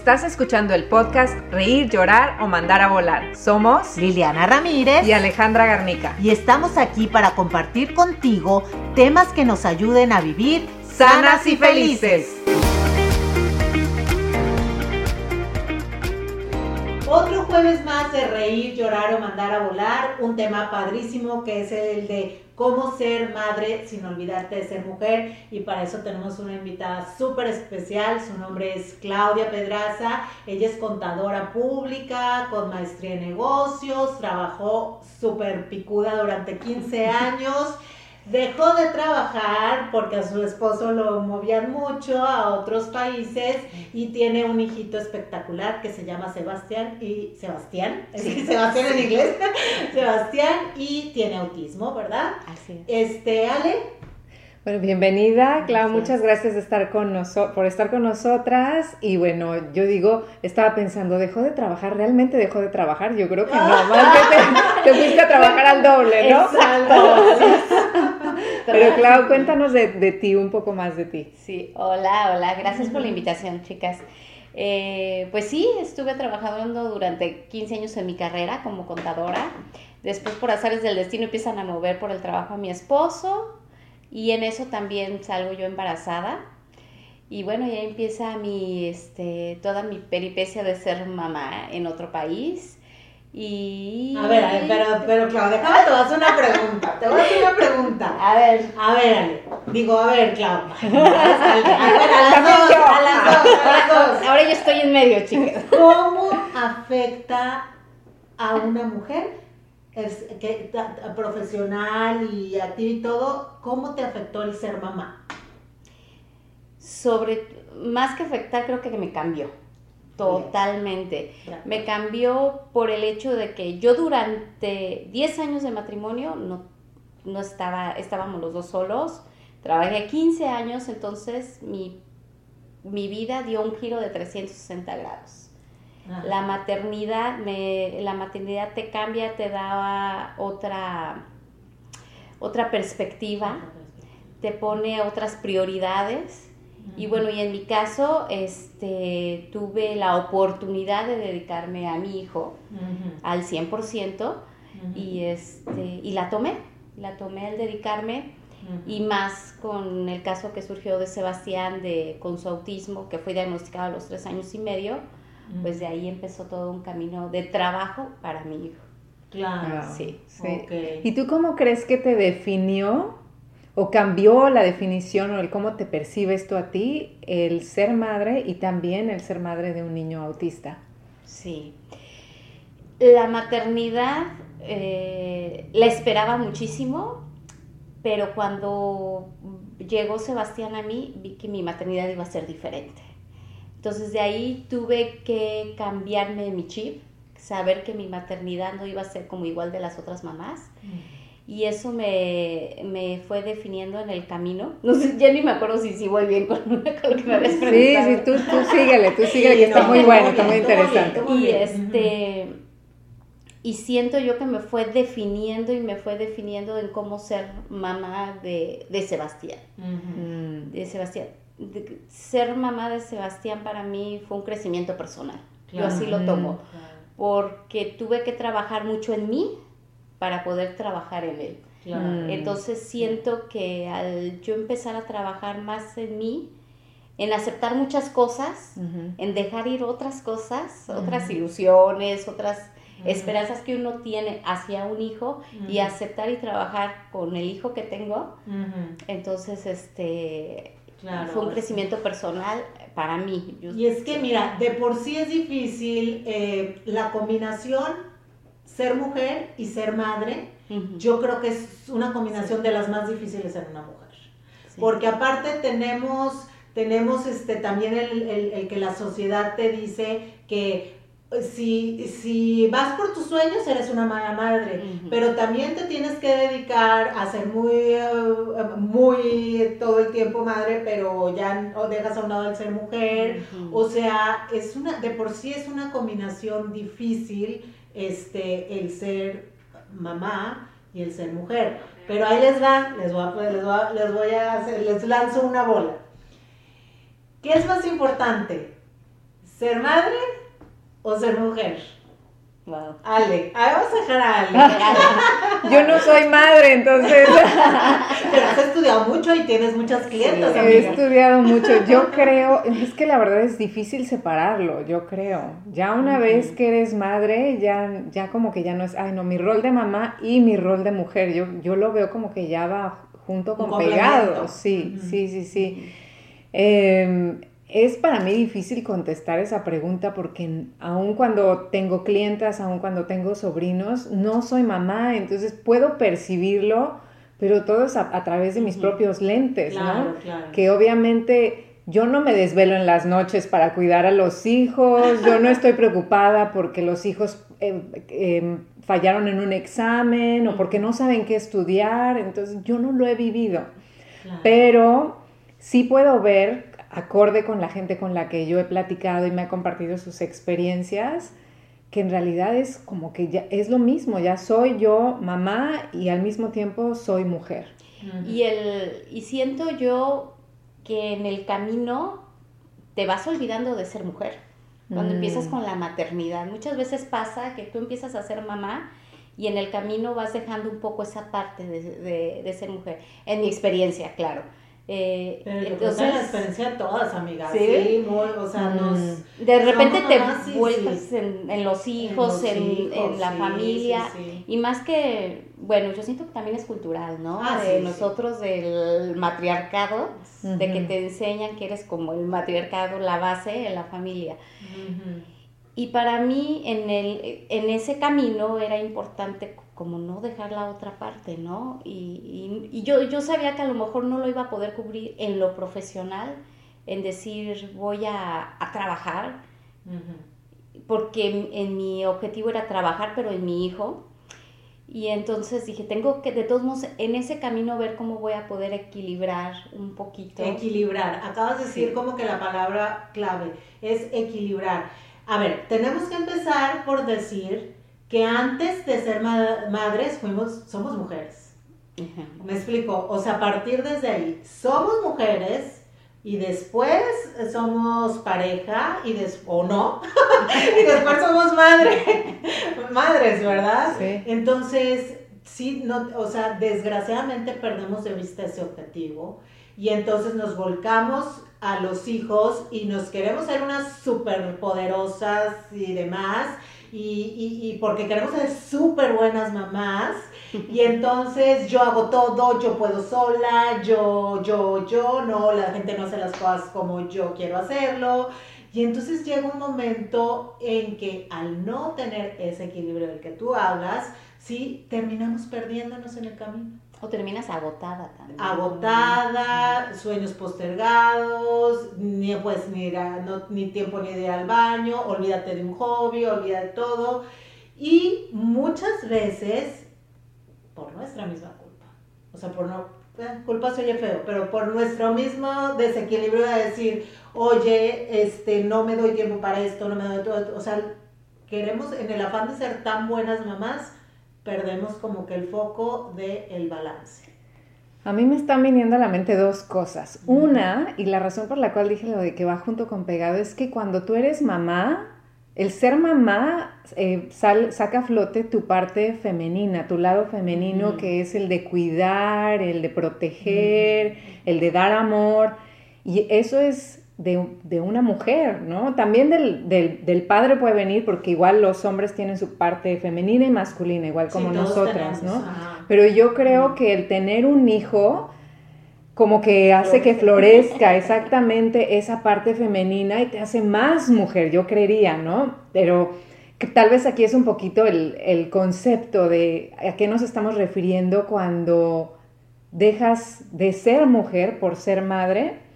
Estás escuchando el podcast Reír, Llorar o Mandar a Volar. Somos Liliana Ramírez y Alejandra Garnica. Y estamos aquí para compartir contigo temas que nos ayuden a vivir sanas y felices. Otro jueves más de reír, llorar o mandar a volar, un tema padrísimo que es el de cómo ser madre sin olvidarte de ser mujer. Y para eso tenemos una invitada súper especial, su nombre es Claudia Pedraza, ella es contadora pública con maestría en negocios, trabajó súper picuda durante 15 años. Dejó de trabajar porque a su esposo lo movían mucho a otros países y tiene un hijito espectacular que se llama Sebastián y Sebastián, Sebastián en inglés, Sebastián y tiene autismo, ¿verdad? Así Este, Ale, bueno, bienvenida, Clau, muchas gracias de estar con por estar con nosotras. Y bueno, yo digo, estaba pensando, ¿dejó de trabajar? ¿Realmente dejó de trabajar? Yo creo que no, más que te, fuiste a trabajar al doble, ¿no? Pero Clau, cuéntanos de, ti, un poco más de ti. Sí, hola, hola, gracias por la invitación, chicas. Eh, pues sí, estuve trabajando durante 15 años en mi carrera como contadora. Después, por azares del destino, empiezan a mover por el trabajo a mi esposo y en eso también salgo yo embarazada. Y bueno, ya empieza mi, este, toda mi peripecia de ser mamá en otro país. Y... A ver, a ver, pero, pero Clau, déjame, te voy a hacer una pregunta. Te voy a hacer una pregunta. A ver. A ver, Digo, a ver, Clau. A ver, a las dos, a las dos, a las dos. Ahora yo estoy en medio, chicas. ¿Cómo afecta a una mujer es, que, profesional y a ti y todo, ¿cómo te afectó el ser mamá? Sobre, más que afectar, creo que me cambió. Totalmente. Me cambió por el hecho de que yo durante 10 años de matrimonio no, no estaba, estábamos los dos solos. Trabajé 15 años, entonces mi, mi vida dio un giro de 360 grados. La maternidad, me, la maternidad te cambia, te da otra, otra perspectiva, te pone otras prioridades. Y bueno, y en mi caso, este, tuve la oportunidad de dedicarme a mi hijo al 100% y, este, y la tomé, la tomé al dedicarme y más con el caso que surgió de Sebastián de, con su autismo, que fue diagnosticado a los tres años y medio pues de ahí empezó todo un camino de trabajo para mi hijo. Claro. Sí. sí. ¿Y tú cómo crees que te definió o cambió la definición o el cómo te percibes tú a ti el ser madre y también el ser madre de un niño autista? Sí. La maternidad eh, la esperaba muchísimo, pero cuando llegó Sebastián a mí vi que mi maternidad iba a ser diferente. Entonces de ahí tuve que cambiarme mi chip, saber que mi maternidad no iba a ser como igual de las otras mamás. Mm. Y eso me, fue definiendo en el camino. No sé, ya ni me acuerdo si, si voy bien con, lo que me habías preguntado. Sí, sí, tú, tú síguele, tú síguele, que está muy bueno, está muy interesante. y este... Y siento yo que me fue definiendo y me fue definiendo en cómo ser mamá de, Sebastián. De Sebastián ser mamá de Sebastián para mí fue un crecimiento personal. Yo así lo tomo. Porque tuve que trabajar mucho en mí para poder trabajar en él. Entonces siento que al yo empezar a trabajar más en mí, en aceptar muchas cosas, en dejar ir otras cosas, otras ilusiones, otras esperanzas que uno tiene hacia un hijo y aceptar y trabajar con el hijo que tengo, entonces este fue un crecimiento personal para mí. y es que, mira, de por sí es difícil eh, la combinación ser mujer y ser madre. Yo creo que es una combinación de las más difíciles en una mujer. Porque aparte tenemos, tenemos este, también el que la sociedad te dice que si, si vas por tus sueños, eres una mala madre, pero también te tienes que dedicar a ser muy, eh, muy todo el tiempo madre, pero ya o dejas a un lado el ser mujer. O sea, es una, de por sí es una combinación difícil este, el ser mamá y el ser mujer. Pero ahí les va, les a, les voy a, les voy a hacer, les lanzo una bola. ¿Qué es más importante? ¿Ser madre o ser mujer? Wow. Ale, vamos a dejar a Ale. Yo no soy madre, entonces. Pero has estudiado mucho y tienes muchas clientes. He estudiado mucho. Yo creo, es que la verdad es difícil separarlo, yo creo. Ya una vez que eres madre, ya, ya como que ya no es, ay no, mi rol de mamá y mi rol de mujer. Yo, yo lo veo como que ya va junto con pegado. Sí, sí, sí, sí. Eh, es para mí difícil contestar esa pregunta porque aun cuando tengo clientas, aun cuando tengo sobrinos, no soy mamá, entonces puedo percibirlo, pero todo es a, través de mis propios lentes, ¿no? Que obviamente yo no me desvelo en las noches para cuidar a los hijos, yo no estoy preocupada porque los hijos eh, em, fallaron en un examen o porque no saben qué estudiar, entonces yo no lo he vivido, pero sí puedo ver acorde con la gente con la que yo he platicado y me ha compartido sus experiencias, que en realidad es como que ya es lo mismo, ya soy yo mamá y al mismo tiempo soy mujer. Y, el, y siento yo que en el camino te vas olvidando de ser mujer. Cuando empiezas mm. con la maternidad, muchas veces pasa que tú empiezas a ser mamá y en el camino vas dejando un poco esa parte de, de ser mujer. En mi experiencia, claro. Eh, entonces, la experiencia de todas, amigas. Sí, muy, o sea, nos. Mm. De repente te vuelves En, los hijos, en, en, la familia. Y más que, bueno, yo siento que también es cultural, ¿no? Ah, de nosotros, del matriarcado, de que te enseñan que eres como el matriarcado, la base en la familia. Y para mí, en, el, en ese camino era importante como no dejar la otra parte, ¿no? Y, y, yo, yo sabía que a lo mejor no lo iba a poder cubrir en lo profesional, en decir voy a, a trabajar, porque en, mi objetivo era trabajar, pero en mi hijo. Y entonces dije, tengo que de todos modos en ese camino ver cómo voy a poder equilibrar un poquito. Equilibrar. Acabas de decir como que la palabra clave es equilibrar. A ver, tenemos que empezar por decir que antes de ser madres fuimos, somos mujeres. Me explico, o sea, a partir desde ahí, somos mujeres y después somos pareja y des o no, y después somos madre, madres, ¿verdad? Entonces, sí, no, o sea, desgraciadamente perdemos de vista ese objetivo y entonces nos volcamos a los hijos y nos queremos ser unas superpoderosas y demás y, y, porque queremos ser súper buenas mamás. Y entonces yo hago todo, yo puedo sola, yo, yo, yo, no, la gente no hace las cosas como yo quiero hacerlo. Y entonces llega un momento en que al no tener ese equilibrio del que tú hablas, sí, terminamos perdiéndonos en el camino. O terminas agotada también. Agotada, sueños postergados, ni pues ni, no, ni tiempo ni de ir al baño, olvídate de un hobby, olvídate de todo. Y muchas veces por nuestra misma culpa. O sea, por no, eh, culpa se oye feo, pero por nuestro mismo desequilibrio de decir, oye, este, no me doy tiempo para esto, no me doy todo. O sea, queremos, en el afán de ser tan buenas mamás, perdemos como que el foco del el balance. A mí me están viniendo a la mente dos cosas. Una, y la razón por la cual dije lo de que va junto con pegado, es que cuando tú eres mamá, el ser mamá eh, saca a flote tu parte femenina, tu lado femenino, que es el de cuidar, el de proteger, el de dar amor. Y eso es de, una mujer, ¿no? También del, padre puede venir porque igual los hombres tienen su parte femenina y masculina, igual como nosotras, ¿no? Pero yo creo que el tener un hijo como que hace que florezca exactamente esa parte femenina y te hace más mujer, yo creería, ¿no? Pero que tal vez aquí es un poquito el, el concepto de a qué nos estamos refiriendo cuando dejas de ser mujer por ser madre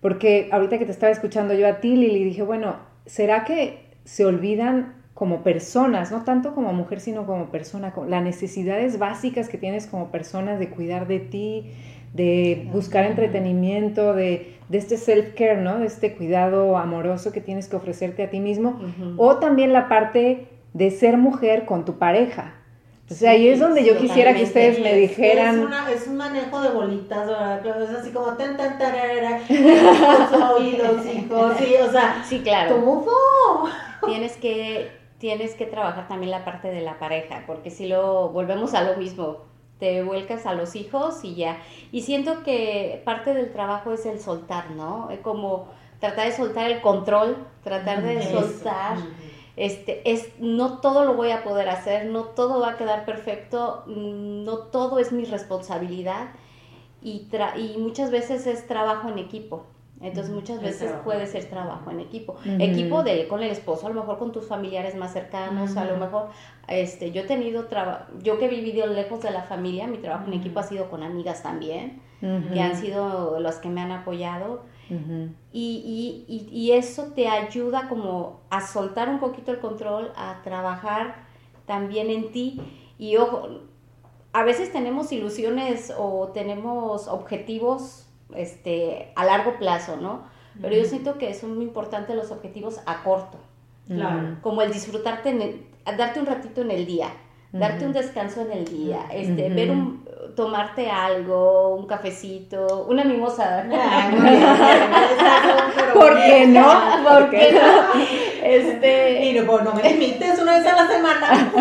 porque ahorita que te estaba escuchando yo a ti, Lili, dije, bueno, ¿será que se olvidan como personas, no tanto como mujer, sino como persona, las necesidades básicas que tienes como persona de cuidar de ti, de buscar entretenimiento, de, este self-care, ¿no? De este cuidado amoroso que tienes que ofrecerte a ti mismo, o también la parte de ser mujer con tu pareja, O sea, ahí es donde yo quisiera que ustedes me dijeran. Es, una, es un manejo de bolitas, ¿verdad? Es así como tan, tan, tarara, los oídos, hijos, sí, o sea. Sí, claro. Todo. Tienes que, tienes que trabajar también la parte de la pareja, porque si lo volvemos a lo mismo, te vuelcas a los hijos y ya. Y siento que parte del trabajo es el soltar, ¿no? Como tratar de soltar el control, tratar de soltar este, es, no todo lo voy a poder hacer, no todo va a quedar perfecto, no todo es mi responsabilidad y, y muchas veces es trabajo en equipo. Entonces muchas veces puede ser trabajo en equipo. Equipo de con el esposo, a lo mejor con tus familiares más cercanos, a lo mejor este yo he tenido trabajo, yo que he vivido lejos de la familia, mi trabajo en equipo ha sido con amigas también, que han sido las que me han apoyado. Y, y, y, eso te ayuda como a soltar un poquito el control, a trabajar también en ti. Y ojo, a veces tenemos ilusiones o tenemos objetivos este, a largo plazo, ¿no? Pero yo siento que son muy importantes los objetivos a corto. Claro. Como el disfrutarte, en darte un ratito en el día, darte un descanso en el día, este, ver un, tomarte algo, un cafecito, una mimosa. ¿Por qué no? ¿Por qué no? Este... Y no, no me limites una vez a la semana.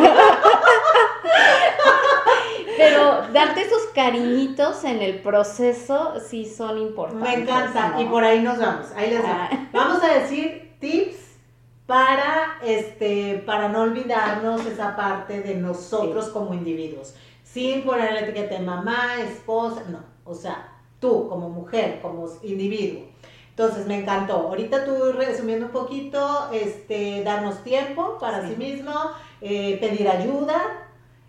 Pero darte esos cariñitos en el proceso sí son importantes. Me encanta. Y por ahí nos vamos. Ahí les ah. Vamos a decir tips para este para no olvidarnos esa parte de nosotros como individuos sin poner la etiqueta de mamá, esposa, no, o sea, tú como mujer, como individuo. Entonces me encantó. Ahorita tú resumiendo un poquito, este, darnos tiempo para sí, mismo, eh, pedir ayuda,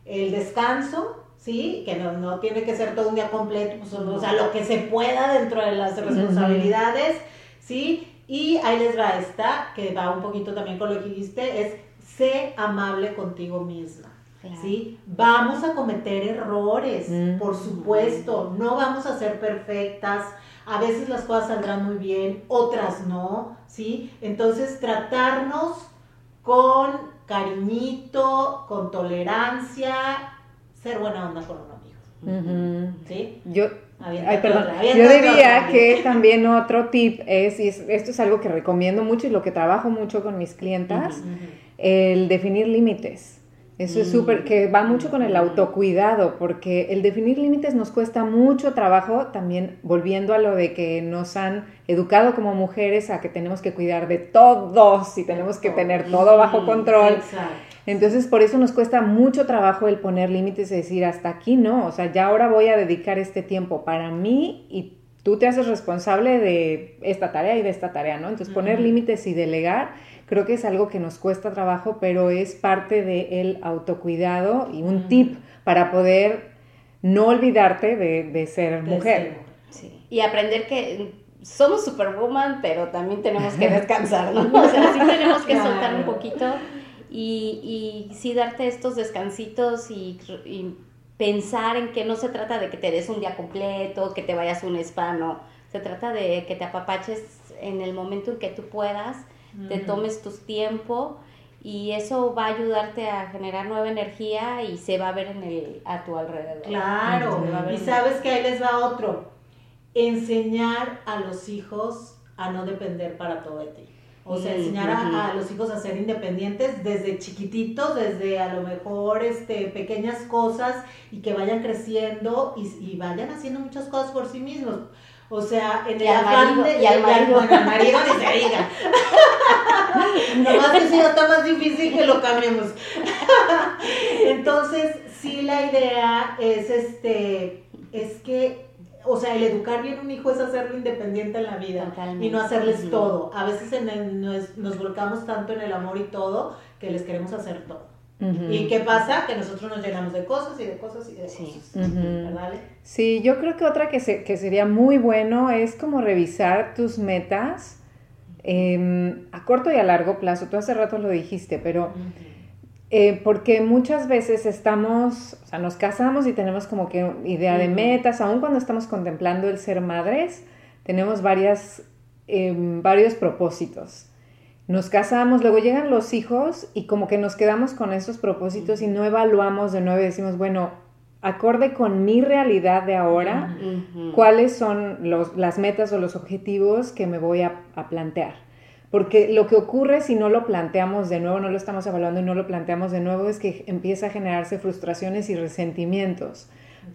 el descanso, ¿sí? Que no, tiene que ser todo un día completo, pues, o sea, lo que se pueda dentro de las responsabilidades, ¿sí? Y ahí les va esta, que va un poquito también con lo que dijiste, es sé amable contigo misma. ¿sí? Vamos a cometer errores, mm. por supuesto, no vamos a ser perfectas, a veces las cosas saldrán muy bien, otras no, ¿sí? Entonces tratarnos con cariñito, con tolerancia, ser buena onda con un amigo. ¿Sí? Yo, Yo diría que también otro tip es, y esto es algo que recomiendo mucho y lo que trabajo mucho con mis clientas, el definir límites. Eso es súper, que va mucho con el autocuidado, porque el definir límites nos cuesta mucho trabajo, también volviendo a lo de que nos han educado como mujeres a que tenemos que cuidar de todos y tenemos que tener todo bajo control. Entonces, por eso nos cuesta mucho trabajo el poner límites y decir, hasta aquí no, o sea, ya ahora voy a dedicar este tiempo para mí y tú te haces responsable de esta tarea y de esta tarea, ¿no? Entonces, poner límites y delegar creo que es algo que nos cuesta trabajo, pero es parte del autocuidado y un tip para poder no olvidarte de, ser mujer. Sí. Y aprender que somos superwoman, pero también tenemos que descansar, ¿no? O sea, sí tenemos que soltar un poquito y, y sí darte estos descansitos y, y, pensar en que no se trata de que te des un día completo, que te vayas a un spa, no. Se trata de que te apapaches en el momento en que tú puedas te tomes tu tiempo y eso va a ayudarte a generar nueva energía y se va a ver en el, a tu alrededor. Claro, y sabes que ahí les va otro, enseñar a los hijos a no depender para todo de ti. O sea, enseñar a, los hijos a ser independientes desde chiquititos, desde a lo mejor este, pequeñas cosas y que vayan creciendo y, y vayan haciendo muchas cosas por sí mismos. O sea, en el afán de. Y al marido. Bueno, al marido ni se diga. Nomás que si no está más difícil que lo cambiemos. Entonces, sí, la idea es este. Es que. O sea, el educar bien un hijo es hacerlo independiente en la vida y no hacerles todo. A veces en nos, nos volcamos tanto en el amor y todo que les queremos hacer todo. ¿Y qué pasa? Que nosotros nos llenamos de cosas y de cosas y de cosas. ¿Verdad? Sí, yo creo que otra que, que sería muy bueno es como revisar tus metas em, a corto y a largo plazo. Tú hace rato lo dijiste, pero eh, porque muchas veces estamos, o sea, nos casamos y tenemos como que idea de metas, aun cuando estamos contemplando el ser madres, tenemos varias, em, varios propósitos. nos casamos, luego llegan los hijos y como que nos quedamos con esos propósitos y no evaluamos de nuevo y decimos, bueno, acorde con mi realidad de ahora, cuáles son los, las metas o los objetivos que me voy a, a, plantear. Porque lo que ocurre si no lo planteamos de nuevo, no lo estamos evaluando y no lo planteamos de nuevo, es que empieza a generarse frustraciones y resentimientos.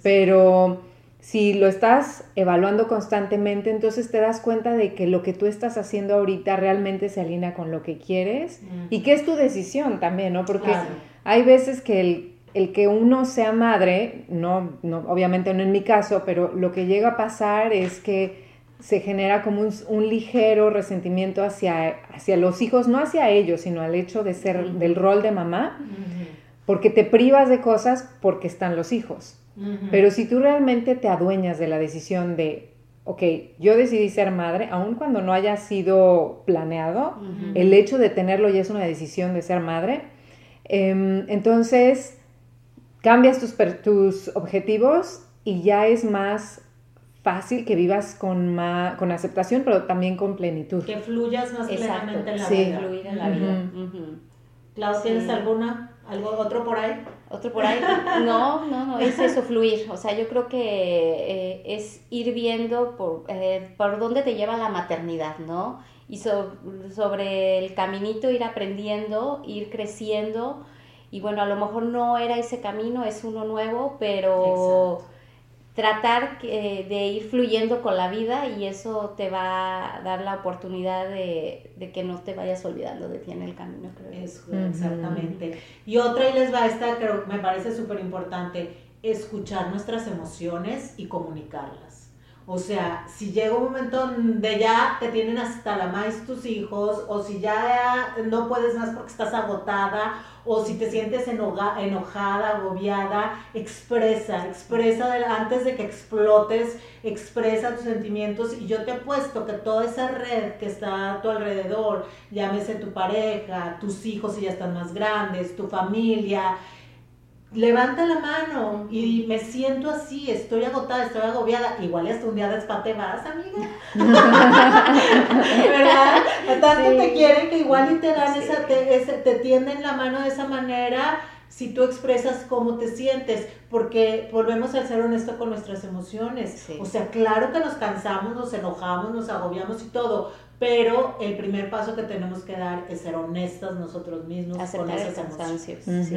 Pero si lo estás evaluando constantemente, entonces te das cuenta de que lo que tú estás haciendo ahorita realmente se alinea con lo que quieres y que es tu decisión también, ¿no? Porque hay veces que el, que uno sea madre, no, no, obviamente no en mi caso, pero lo que llega a pasar es que se genera como un, ligero resentimiento hacia, hacia los hijos, no hacia ellos, sino al hecho de ser, del rol de mamá, porque te privas de cosas porque están los hijos. Pero si tú realmente te adueñas de la decisión de, ok, yo decidí ser madre, aun cuando no haya sido planeado, el hecho de tenerlo ya es una decisión de ser madre, em, entonces cambias tus, tus objetivos y ya es más fácil que vivas con, con aceptación, pero también con plenitud. Que fluyas más plenamente en la vida. Fluir en la vida. Clau, ¿tienes alguna, algo, otro por ahí? Otro por ahí. No, no, no, es eso, fluir. O sea, yo creo que eh, es ir viendo por, eh, por dónde te lleva la maternidad, ¿no? Y sobre el caminito ir aprendiendo, ir creciendo. Y bueno, a lo mejor no era ese camino, es uno nuevo, pero tratar de ir fluyendo con la vida y eso te va a dar la oportunidad de, que no te vayas olvidando de ti en el camino, creo. exactamente. Y otra, y les va esta, creo me parece súper importante, escuchar nuestras emociones y comunicarlas. O sea, si llega un momento de ya te tienen hasta la maíz tus hijos, o si ya no puedes más porque estás agotada, o si te sientes enojada, agobiada, expresa, expresa antes de que explotes, expresa tus sentimientos y yo te apuesto que toda esa red que está a tu alrededor, llámese tu pareja, tus hijos si ya están más grandes, tu familia, levanta la mano y me siento así, estoy agotada, estoy agobiada, igual hasta un día después te vas, amiga. ¿Verdad? Tanto te quieren que igual y te dan esa, te, te tienden la mano de esa manera si tú expresas cómo te sientes, porque volvemos a ser honesto con nuestras emociones. O sea, claro que nos cansamos, nos enojamos, nos agobiamos y todo, pero el primer paso que tenemos que dar es ser honestas nosotros mismos con esas emociones.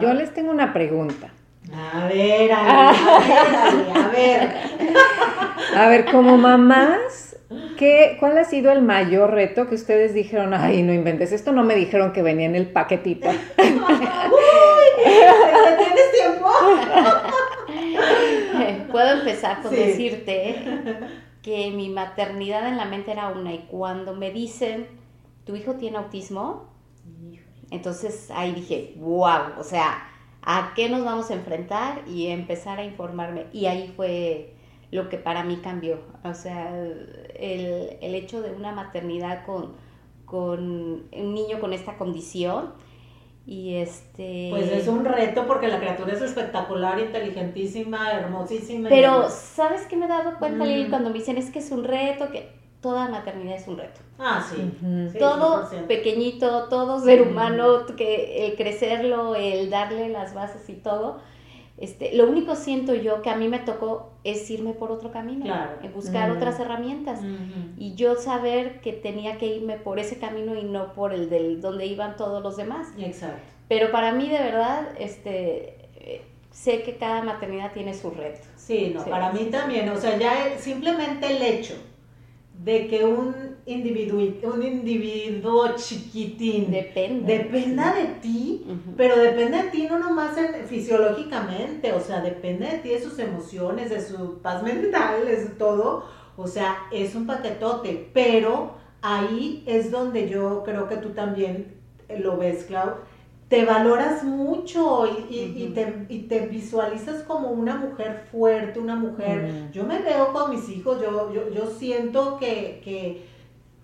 Yo les tengo una pregunta. A ver, a ver, a ver. A ver, como mamás, ¿qué, ¿cuál ha sido el mayor reto que ustedes dijeron? Ay, no inventes, esto no me dijeron que venía en el paquetito. Uy, ¿tienes tiempo? Puedo empezar por decirte que mi maternidad en la mente era una y cuando me dicen, ¿tu hijo tiene autismo? Entonces ahí dije, wow, o sea, ¿a qué nos vamos a enfrentar? Y empezar a informarme. Y ahí fue lo que para mí cambió. O sea, el, el hecho de una maternidad con, con un niño con esta condición y este... Pues es un reto porque la criatura es espectacular, inteligentísima, hermosísima. Pero, ¿sabes qué me he dado cuenta, Lili, mm. cuando me dicen es que es un reto, que toda maternidad es un reto? Ah, sí. todo pequeñito, todo ser humano, que el crecerlo, el darle las bases y todo, este, lo único siento yo que a mí me tocó es irme por otro camino, buscar otras herramientas y yo saber que tenía que irme por ese camino y no por el del donde iban todos los demás. Exacto. Pero para mí de verdad, este, sé que cada maternidad tiene su reto. Sí, no, para mí también, o sea, ya simplemente el hecho de que un individuo, un individuo chiquitín dependa de ti, pero depende de ti no nomás fisiológicamente, o sea, depende de ti, de sus emociones, de su paz mental, de todo, o sea, es un paquetote, pero ahí es donde yo creo que tú también lo ves, Clau, te valoras mucho y, te, visualizas como una mujer fuerte, una mujer. Yo me veo con mis hijos, yo, yo, siento que,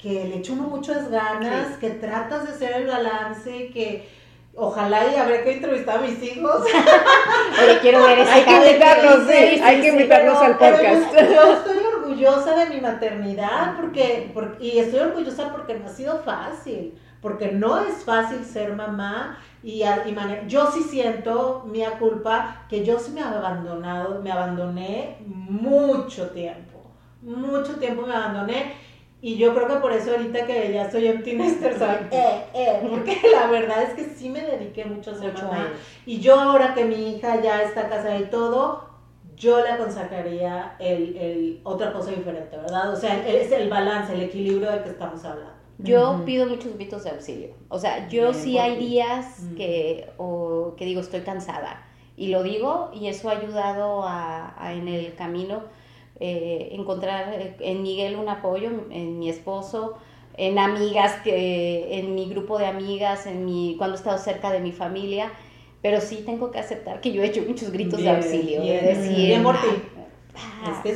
le echo muchas ganas, que tratas de hacer el balance, que ojalá y habré que entrevistar a mis hijos. Oye, quiero ver ese Hay que invitarlos, sí, hay que invitarlos al podcast. yo estoy orgullosa de mi maternidad porque, y estoy orgullosa porque no ha sido fácil porque no es fácil ser mamá y, yo sí siento mi culpa que yo sí me he abandonado, me abandoné mucho tiempo, mucho tiempo me abandoné y yo creo que por eso ahorita que ya estoy en Teenager soy eh, eh, porque la verdad es que sí me dediqué mucho a ser mamá y yo ahora que mi hija ya está casada y todo, yo le aconsejaría el, el, otra cosa diferente, ¿verdad? O sea, es el balance, el equilibrio del que estamos hablando. Yo pido muchos gritos de auxilio. O sea, yo sí hay días que, o, que digo, estoy cansada. Y lo digo, y eso ha ayudado a, en el camino eh, encontrar eh, en Miguel un apoyo, en mi esposo, en amigas, que, en mi grupo de amigas, en mi, cuando he estado cerca de mi familia. Pero sí tengo que aceptar que yo he hecho muchos gritos de auxilio. Bien, decir, bien por ti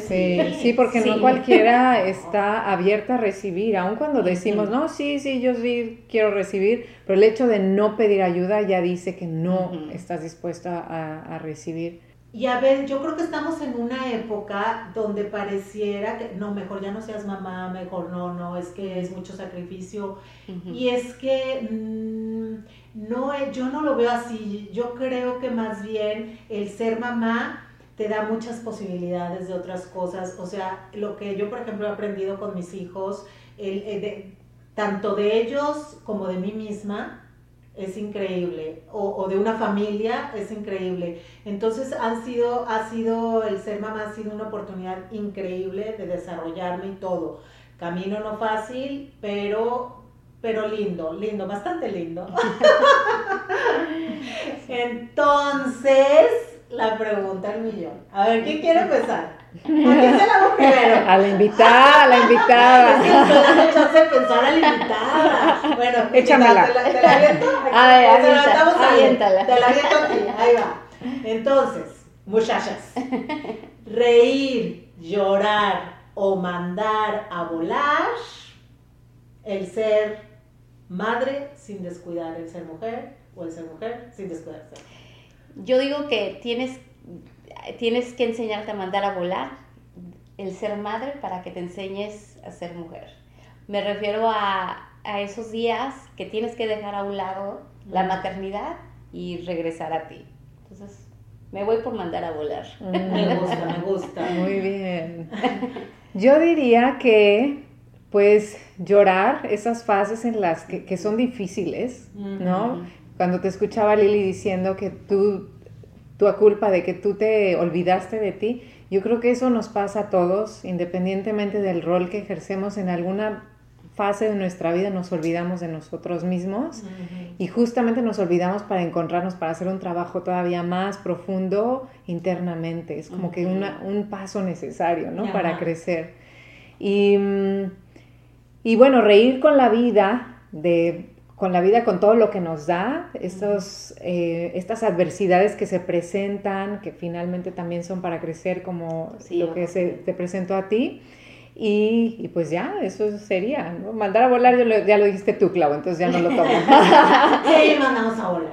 sí, sí, porque no cualquiera está abierta a recibir, aun cuando decimos, no, sí, sí, yo sí quiero recibir, pero el hecho de no pedir ayuda ya dice que no estás dispuesta a, recibir. Y a ver, yo creo que estamos en una época donde pareciera que, no, mejor ya no seas mamá, mejor no, no, es que es mucho sacrificio. Y es que mm, no, yo no lo veo así, yo creo que más bien el ser mamá te da muchas posibilidades de otras cosas. O sea, lo que yo, por ejemplo, he aprendido con mis hijos, el, tanto de ellos como de mí misma, es increíble. O, de una familia, es increíble. Entonces, han sido, ha sido, el ser mamá ha sido una oportunidad increíble de desarrollarme y todo. Camino no fácil, pero, pero lindo, lindo, bastante lindo. Entonces, la pregunta al millón. A ver, ¿quién quiere empezar? ¿A quién se la hago primero? A la invitada, a la invitada. Es que de pensar a la invitada. Bueno, échamela. Te la, te la aviento. A ver, aviéntala. Te la aviento aquí, ahí va. Entonces, muchachas, reír, llorar o mandar a volar, el ser madre sin descuidar el ser mujer o el ser mujer sin descuidar el ser yo digo que tienes, tienes que enseñarte a mandar a volar el ser madre para que te enseñes a ser mujer. Me refiero a, a esos días que tienes que dejar a un lado la maternidad y regresar a ti. Entonces, me voy por mandar a volar. Me gusta, me gusta. Muy bien. Yo diría que, pues, llorar esas fases en las que, que son difíciles, ¿no? Cuando te escuchaba Lili diciendo que tú, tu culpa de que tú te olvidaste de ti, yo creo que eso nos pasa a todos, independientemente del rol que ejercemos en alguna fase de nuestra vida, nos olvidamos de nosotros mismos y justamente nos olvidamos para encontrarnos, para hacer un trabajo todavía más profundo internamente. Es como que un paso necesario, ¿no? Para crecer. Y, mm, y bueno, reír con la vida de con la vida, con todo lo que nos da, estos, eh, estas adversidades que se presentan, que finalmente también son para crecer como lo que se, te presentó a ti. Y, pues ya, eso sería, ¿no? Mandar a volar, ya lo, dijiste tú, Clau, entonces ya no lo tomo. sí, mandamos a volar.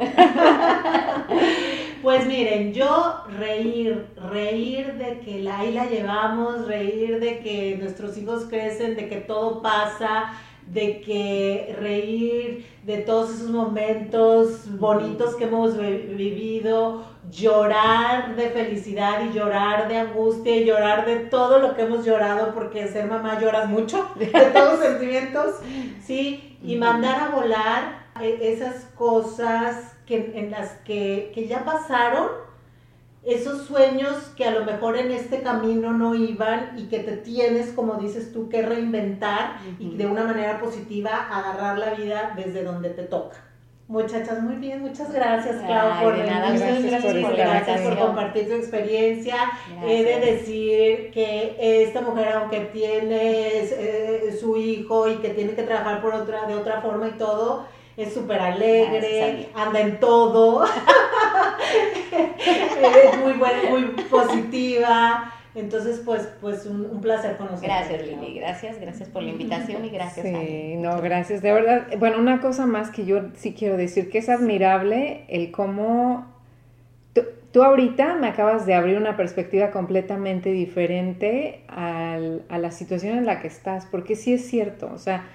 Pues miren, yo reír, reír de que ahí la llevamos, reír de que nuestros hijos crecen, de que todo pasa, de que reír de todos esos momentos bonitos que hemos vivido, llorar de felicidad y llorar de angustia y llorar de todo lo que hemos llorado, porque ser mamá lloras mucho, de todos los sentimientos, ¿sí? Y mandar a volar e-, esas cosas que, en las que, que ya pasaron esos sueños que a lo mejor en este camino no iban y que te tienes, como dices tú, que reinventar y de una manera positiva agarrar la vida desde donde te toca. Muchachas, muy bien, muchas gracias, Clau, por gracias, por, compartir tu experiencia. He de decir que esta mujer, aunque tiene eh, su hijo y que tiene que trabajar por otra, de otra forma y todo, es súper alegre, anda en todo, es muy buena, muy positiva. Entonces, pues, pues un, placer conocer. Gracias, Lili. Gracias, gracias por la invitación y gracias. Sí, no, gracias. De verdad, bueno, una cosa más que yo sí quiero decir, que es admirable el cómo tú, ahorita me acabas de abrir una perspectiva completamente diferente a la situación en la que estás, porque sí es cierto, o sea,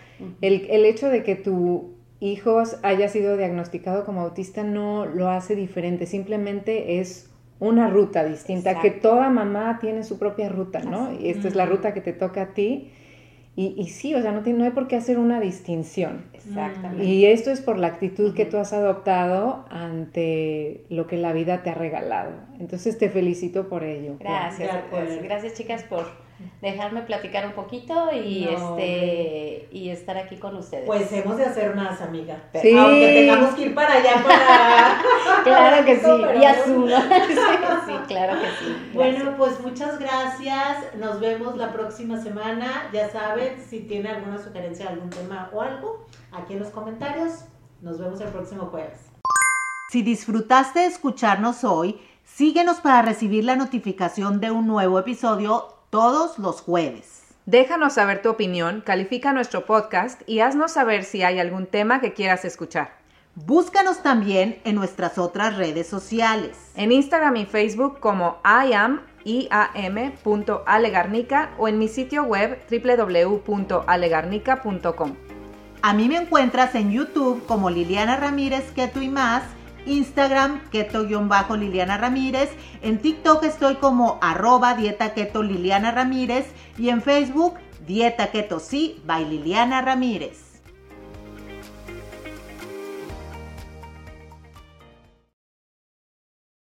el, el hecho de que tu hijos haya sido diagnosticado como autista no lo hace diferente, simplemente es una ruta distinta, que toda mamá tiene su propia ruta, ¿no? Y esta es la ruta que te toca a ti. Y, y sí, o sea, no, tiene, no hay por qué hacer una distinción. Exactamente. Y esto es por la actitud que tú has adoptado ante lo que la vida te ha regalado. Entonces te felicito por ello. Gracias, pues, gracias chicas por dejarme platicar un poquito y este y estar aquí con ustedes. Pues hemos de hacer más, amiga. Sí. Aunque tengamos que ir para allá para Claro que sí, y asumo. sí, sí, claro que sí. Bueno, pues muchas gracias. Nos vemos la próxima semana. Ya saben, si tiene alguna sugerencia, algún tema o algo, aquí en los comentarios. Nos vemos el próximo jueves. Si disfrutaste de escucharnos hoy, síguenos para recibir la notificación de un nuevo episodio todos los jueves. Déjanos saber tu opinión, califica nuestro podcast y haznos saber si hay algún tema que quieras escuchar. Búscanos también en nuestras otras redes sociales. En Instagram y Facebook como iam.alegarnica o en mi sitio web www.alegarnica.com. A mí me encuentras en YouTube como Liliana Ramírez Keto y más Instagram keto-liliana ramírez, en TikTok estoy como arroba dieta keto liliana ramírez y en Facebook dieta keto sí by Liliana Ramírez.